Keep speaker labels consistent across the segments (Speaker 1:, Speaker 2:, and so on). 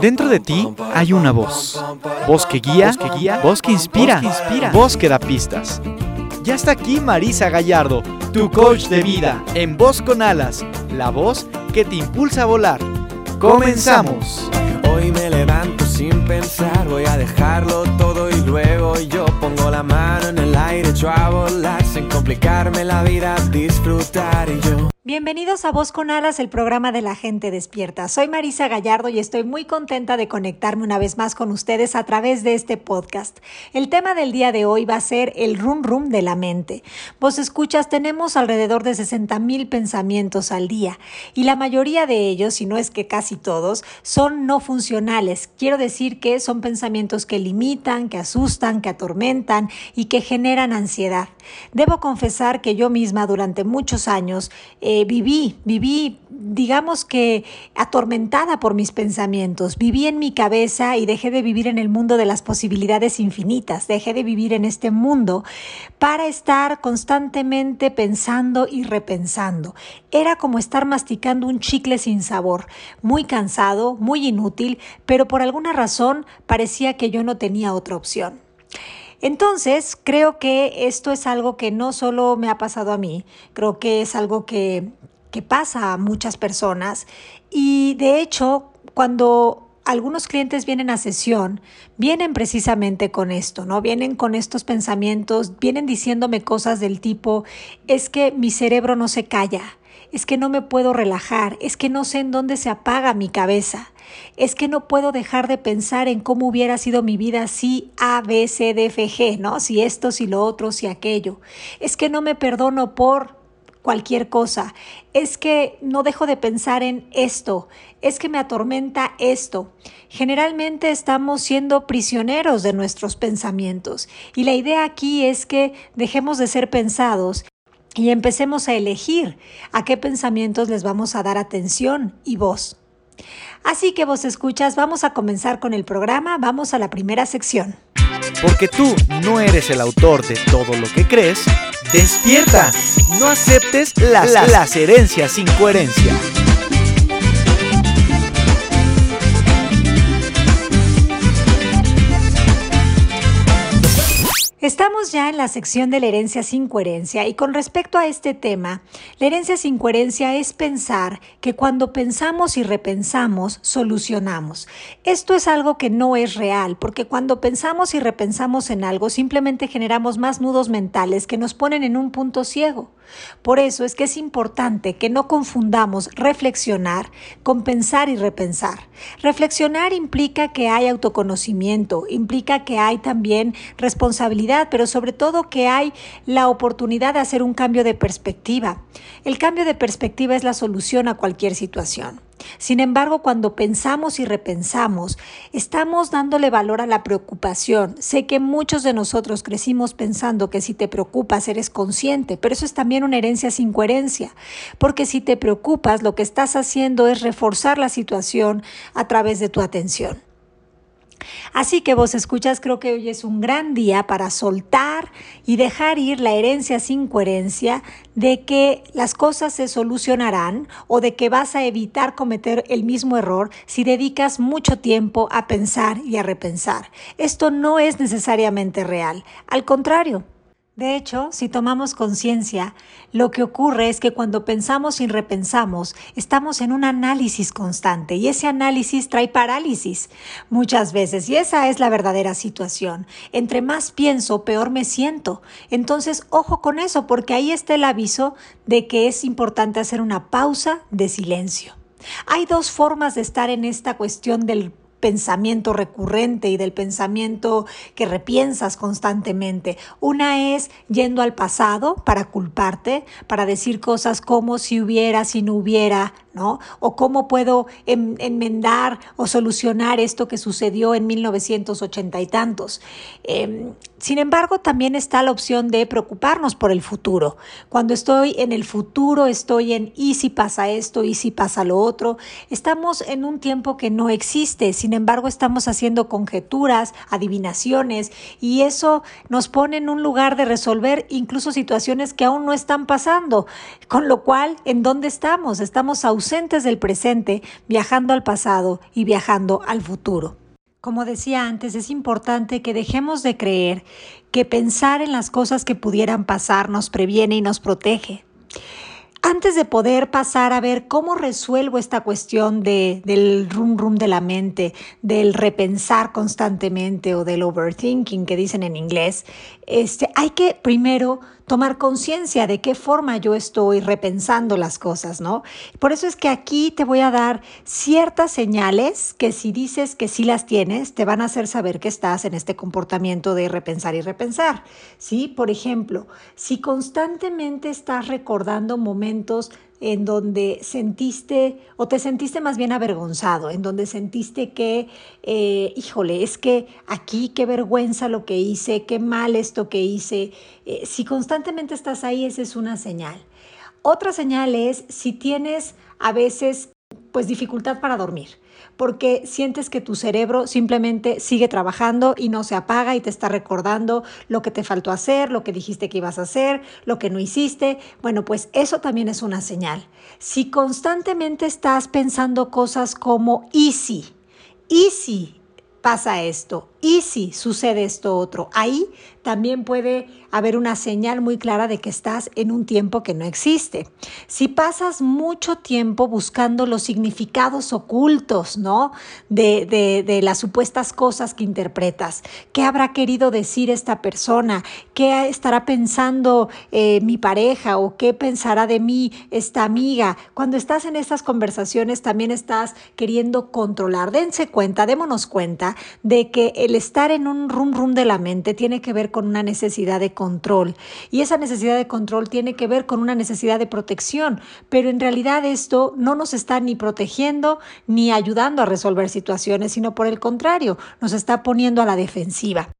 Speaker 1: Dentro de ti hay una voz. Voz que guía, que guía, voz que inspira, inspira, voz que da pistas. Ya está aquí Marisa Gallardo, tu coach de vida, en Voz con Alas, la voz que te impulsa a volar. Comenzamos.
Speaker 2: Hoy me levanto sin pensar, voy a dejarlo todo y luego yo pongo la mano en el aire, echo a volar sin complicarme la vida, disfrutar y yo.
Speaker 3: Bienvenidos a Voz con Alas, el programa de la gente despierta. Soy Marisa Gallardo y estoy muy contenta de conectarme una vez más con ustedes a través de este podcast. El tema del día de hoy va a ser el rum rum de la mente. Vos escuchas, tenemos alrededor de 60 mil pensamientos al día y la mayoría de ellos, si no es que casi todos, son no funcionales. Quiero decir que son pensamientos que limitan, que asustan, que atormentan y que generan ansiedad. Debo confesar que yo misma durante muchos años eh, viví, viví, digamos que atormentada por mis pensamientos, viví en mi cabeza y dejé de vivir en el mundo de las posibilidades infinitas, dejé de vivir en este mundo para estar constantemente pensando y repensando. Era como estar masticando un chicle sin sabor, muy cansado, muy inútil, pero por alguna razón parecía que yo no tenía otra opción. Entonces, creo que esto es algo que no solo me ha pasado a mí, creo que es algo que, que pasa a muchas personas y de hecho, cuando algunos clientes vienen a sesión, vienen precisamente con esto, ¿no? Vienen con estos pensamientos, vienen diciéndome cosas del tipo, es que mi cerebro no se calla, es que no me puedo relajar, es que no sé en dónde se apaga mi cabeza, es que no puedo dejar de pensar en cómo hubiera sido mi vida si A, B, C, D, F, G, ¿no? Si esto, si lo otro, si aquello. Es que no me perdono por cualquier cosa. Es que no dejo de pensar en esto. Es que me atormenta esto. Generalmente estamos siendo prisioneros de nuestros pensamientos y la idea aquí es que dejemos de ser pensados y empecemos a elegir a qué pensamientos les vamos a dar atención y voz. Así que vos escuchas, vamos a comenzar con el programa, vamos a la primera sección.
Speaker 1: Porque tú no eres el autor de todo lo que crees, despierta, no aceptes las, las herencias sin coherencia.
Speaker 3: Estamos ya en la sección de la herencia sin coherencia y con respecto a este tema, la herencia sin coherencia es pensar que cuando pensamos y repensamos, solucionamos. Esto es algo que no es real, porque cuando pensamos y repensamos en algo, simplemente generamos más nudos mentales que nos ponen en un punto ciego. Por eso es que es importante que no confundamos reflexionar con pensar y repensar. Reflexionar implica que hay autoconocimiento, implica que hay también responsabilidad, pero sobre todo que hay la oportunidad de hacer un cambio de perspectiva. El cambio de perspectiva es la solución a cualquier situación. Sin embargo, cuando pensamos y repensamos, estamos dándole valor a la preocupación. Sé que muchos de nosotros crecimos pensando que si te preocupas eres consciente, pero eso es también una herencia sin coherencia, porque si te preocupas lo que estás haciendo es reforzar la situación a través de tu atención. Así que vos escuchas, creo que hoy es un gran día para soltar y dejar ir la herencia sin coherencia de que las cosas se solucionarán o de que vas a evitar cometer el mismo error si dedicas mucho tiempo a pensar y a repensar. Esto no es necesariamente real. Al contrario, de hecho, si tomamos conciencia, lo que ocurre es que cuando pensamos y repensamos, estamos en un análisis constante y ese análisis trae parálisis muchas veces y esa es la verdadera situación. Entre más pienso, peor me siento. Entonces, ojo con eso porque ahí está el aviso de que es importante hacer una pausa de silencio. Hay dos formas de estar en esta cuestión del pensamiento recurrente y del pensamiento que repiensas constantemente. Una es yendo al pasado para culparte, para decir cosas como si hubiera, si no hubiera, ¿no? O cómo puedo enmendar o solucionar esto que sucedió en 1980 y tantos. Em, sin embargo, también está la opción de preocuparnos por el futuro. Cuando estoy en el futuro, estoy en y si pasa esto, y si pasa lo otro. Estamos en un tiempo que no existe, sin embargo, estamos haciendo conjeturas, adivinaciones, y eso nos pone en un lugar de resolver incluso situaciones que aún no están pasando. Con lo cual, ¿en dónde estamos? Estamos ausentes del presente, viajando al pasado y viajando al futuro. Como decía antes, es importante que dejemos de creer que pensar en las cosas que pudieran pasar nos previene y nos protege. Antes de poder pasar a ver cómo resuelvo esta cuestión de, del rum rum de la mente, del repensar constantemente o del overthinking que dicen en inglés, este, hay que primero tomar conciencia de qué forma yo estoy repensando las cosas, ¿no? Por eso es que aquí te voy a dar ciertas señales que si dices que sí las tienes, te van a hacer saber que estás en este comportamiento de repensar y repensar, ¿sí? Por ejemplo, si constantemente estás recordando momentos en donde sentiste o te sentiste más bien avergonzado, en donde sentiste que, eh, híjole, es que aquí qué vergüenza lo que hice, qué mal esto que hice. Eh, si constantemente estás ahí, esa es una señal. Otra señal es si tienes a veces pues dificultad para dormir porque sientes que tu cerebro simplemente sigue trabajando y no se apaga y te está recordando lo que te faltó hacer, lo que dijiste que ibas a hacer, lo que no hiciste. Bueno, pues eso también es una señal. Si constantemente estás pensando cosas como easy, easy pasa esto, y si sucede esto otro, ahí también puede haber una señal muy clara de que estás en un tiempo que no existe. Si pasas mucho tiempo buscando los significados ocultos, ¿no? De, de, las supuestas cosas que interpretas. ¿Qué habrá querido decir esta persona? ¿Qué estará pensando eh, mi pareja? ¿O qué pensará de mí esta amiga? Cuando estás en estas conversaciones también estás queriendo controlar. Dense cuenta, démonos cuenta de que el estar en un rum rum de la mente tiene que ver con una necesidad de control y esa necesidad de control tiene que ver con una necesidad de protección, pero en realidad esto no nos está ni protegiendo ni ayudando a resolver situaciones, sino por el contrario, nos está poniendo a la defensiva.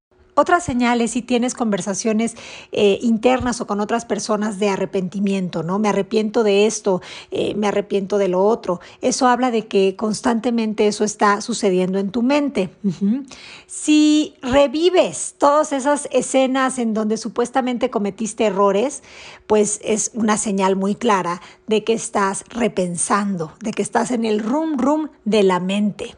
Speaker 3: Otra señal es si tienes conversaciones eh, internas o con otras personas de arrepentimiento, ¿no? Me arrepiento de esto, eh, me arrepiento de lo otro. Eso habla de que constantemente eso está sucediendo en tu mente. Si revives todas esas escenas en donde supuestamente cometiste errores, pues es una señal muy clara de que estás repensando, de que estás en el rum rum de la mente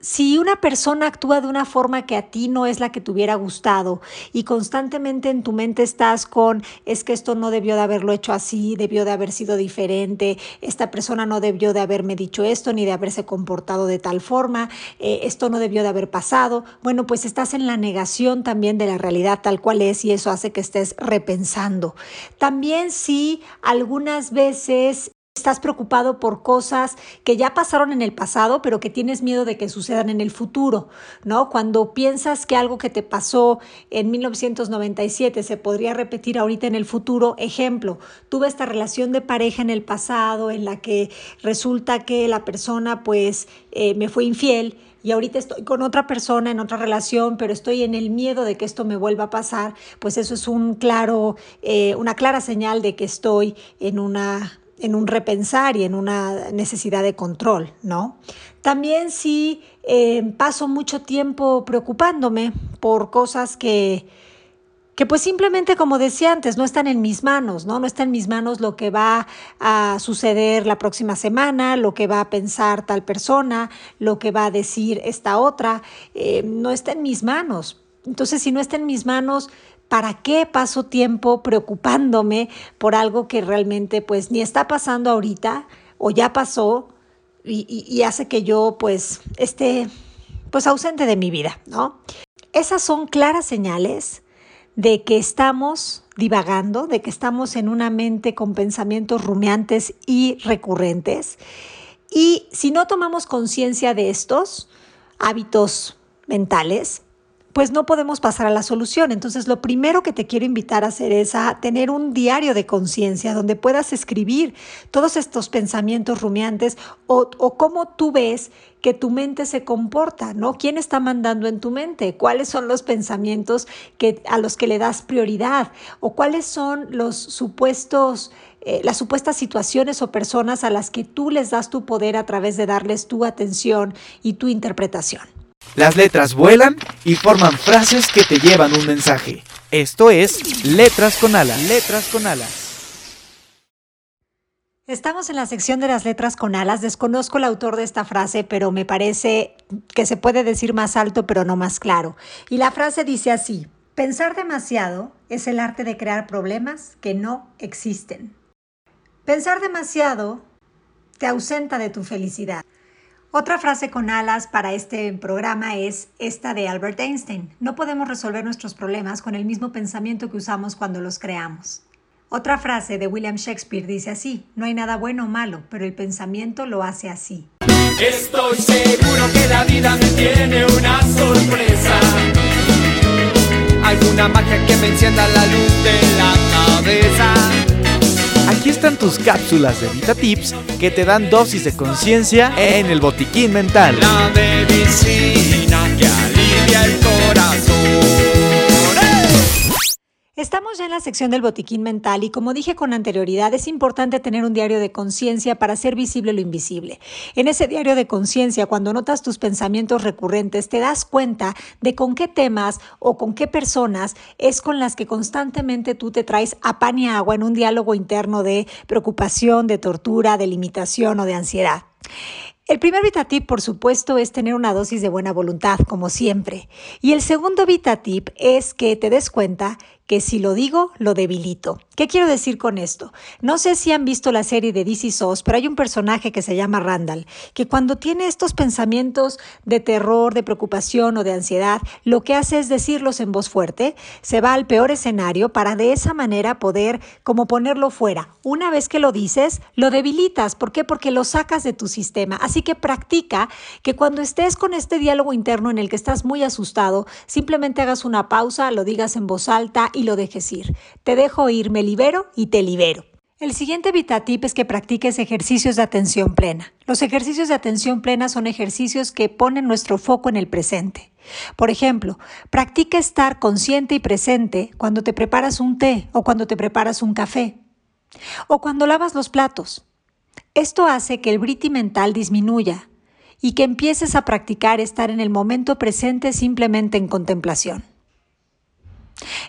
Speaker 3: si una persona actúa de una forma que a ti no es la que te hubiera gustado y constantemente en tu mente estás con, es que esto no debió de haberlo hecho así, debió de haber sido diferente, esta persona no debió de haberme dicho esto ni de haberse comportado de tal forma, eh, esto no debió de haber pasado, bueno, pues estás en la negación también de la realidad tal cual es y eso hace que estés repensando. También si algunas veces estás preocupado por cosas que ya pasaron en el pasado, pero que tienes miedo de que sucedan en el futuro, ¿no? Cuando piensas que algo que te pasó en 1997 se podría repetir ahorita en el futuro, ejemplo, tuve esta relación de pareja en el pasado en la que resulta que la persona pues eh, me fue infiel, y ahorita estoy con otra persona en otra relación, pero estoy en el miedo de que esto me vuelva a pasar, pues eso es un claro, eh, una clara señal de que estoy en una en un repensar y en una necesidad de control, ¿no? También si eh, paso mucho tiempo preocupándome por cosas que, que pues simplemente, como decía antes, no están en mis manos, ¿no? No está en mis manos lo que va a suceder la próxima semana, lo que va a pensar tal persona, lo que va a decir esta otra, eh, no está en mis manos. Entonces, si no está en mis manos, ¿Para qué paso tiempo preocupándome por algo que realmente pues ni está pasando ahorita o ya pasó y, hace que yo pues esté pues ausente de mi vida, ¿no? Esas son claras señales de que estamos divagando, de que estamos en una mente con pensamientos rumiantes y recurrentes. Y si no tomamos conciencia de estos hábitos mentales, pues no podemos pasar a la solución. Entonces, lo primero que te quiero invitar a hacer es a tener un diario de conciencia donde puedas escribir todos estos pensamientos rumiantes o, cómo tú ves que tu mente se comporta, ¿no? ¿Quién está mandando en tu mente? ¿Cuáles son los pensamientos que, a los que le das prioridad? ¿O cuáles son los supuestos eh, las supuestas situaciones o personas a las que tú les das tu poder a través de darles tu atención y tu interpretación.
Speaker 1: Las letras vuelan y forman frases que te llevan un mensaje. Esto es Letras con Alas. Letras con Alas.
Speaker 3: Estamos en la sección de las letras con alas. Desconozco el autor de esta frase, pero me parece que se puede decir más alto, pero no más claro. Y la frase dice así, pensar demasiado es el arte de crear problemas que no existen. Pensar demasiado te ausenta de tu felicidad. Otra frase con alas para este programa es esta de Albert Einstein. No podemos resolver nuestros problemas con el mismo pensamiento que usamos cuando los creamos. Otra frase de William Shakespeare dice así, no hay nada bueno o malo, pero el pensamiento lo hace así.
Speaker 2: Estoy seguro que la vida me tiene una sorpresa. Alguna magia que me encienda la luz de la cabeza.
Speaker 1: Están tus cápsulas de Vita Tips que te dan dosis de conciencia en el botiquín mental.
Speaker 2: La
Speaker 3: en la sección del botiquín mental y como dije con anterioridad, es importante tener un diario de conciencia para hacer visible lo invisible. En ese diario de conciencia, cuando notas tus pensamientos recurrentes, te das cuenta de con qué temas o con qué personas es con las que constantemente tú te traes a pan y agua en un diálogo interno de preocupación, de tortura, de limitación o de ansiedad. El primer VitaTip, por supuesto, es tener una dosis de buena voluntad, como siempre. Y el segundo VitaTip es que te des cuenta que si lo digo, lo debilito. ¿Qué quiero decir con esto? No sé si han visto la serie de DC SOS, pero hay un personaje que se llama Randall, que cuando tiene estos pensamientos de terror, de preocupación o de ansiedad, lo que hace es decirlos en voz fuerte, se va al peor escenario para de esa manera poder como ponerlo fuera. Una vez que lo dices, lo debilitas. ¿Por qué? Porque lo sacas de tu sistema. Así que practica que cuando estés con este diálogo interno en el que estás muy asustado, simplemente hagas una pausa, lo digas en voz alta y lo dejes ir. Te dejo ir, me libero y te libero. El siguiente VitaTip es que practiques ejercicios de atención plena. Los ejercicios de atención plena son ejercicios que ponen nuestro foco en el presente. Por ejemplo, practica estar consciente y presente cuando te preparas un té o cuando te preparas un café o cuando lavas los platos. Esto hace que el briti mental disminuya y que empieces a practicar estar en el momento presente simplemente en contemplación.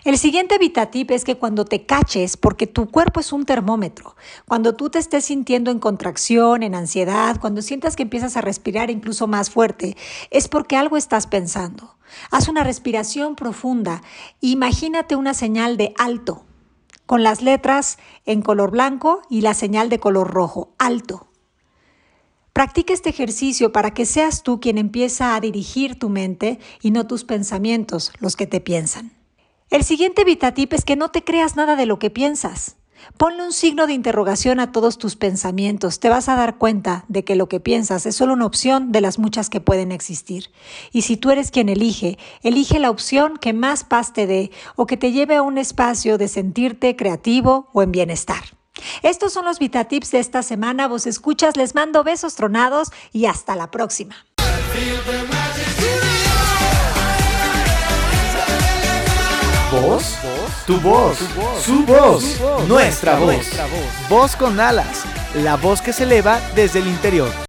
Speaker 3: El siguiente VitaTip es que cuando te caches, porque tu cuerpo es un termómetro, cuando tú te estés sintiendo en contracción, en ansiedad, cuando sientas que empiezas a respirar incluso más fuerte, es porque algo estás pensando. Haz una respiración profunda. Imagínate una señal de alto, con las letras en color blanco y la señal de color rojo, alto. Practica este ejercicio para que seas tú quien empieza a dirigir tu mente y no tus pensamientos los que te piensan. El siguiente VitaTip es que no te creas nada de lo que piensas. Ponle un signo de interrogación a todos tus pensamientos. Te vas a dar cuenta de que lo que piensas es solo una opción de las muchas que pueden existir. Y si tú eres quien elige, elige la opción que más paz te dé o que te lleve a un espacio de sentirte creativo o en bienestar. Estos son los VitaTips de esta semana. Vos escuchas, les mando besos tronados y hasta la próxima.
Speaker 1: Voz, tu voz, su voz, nuestra voz. Voz con alas, la voz que se eleva desde el interior.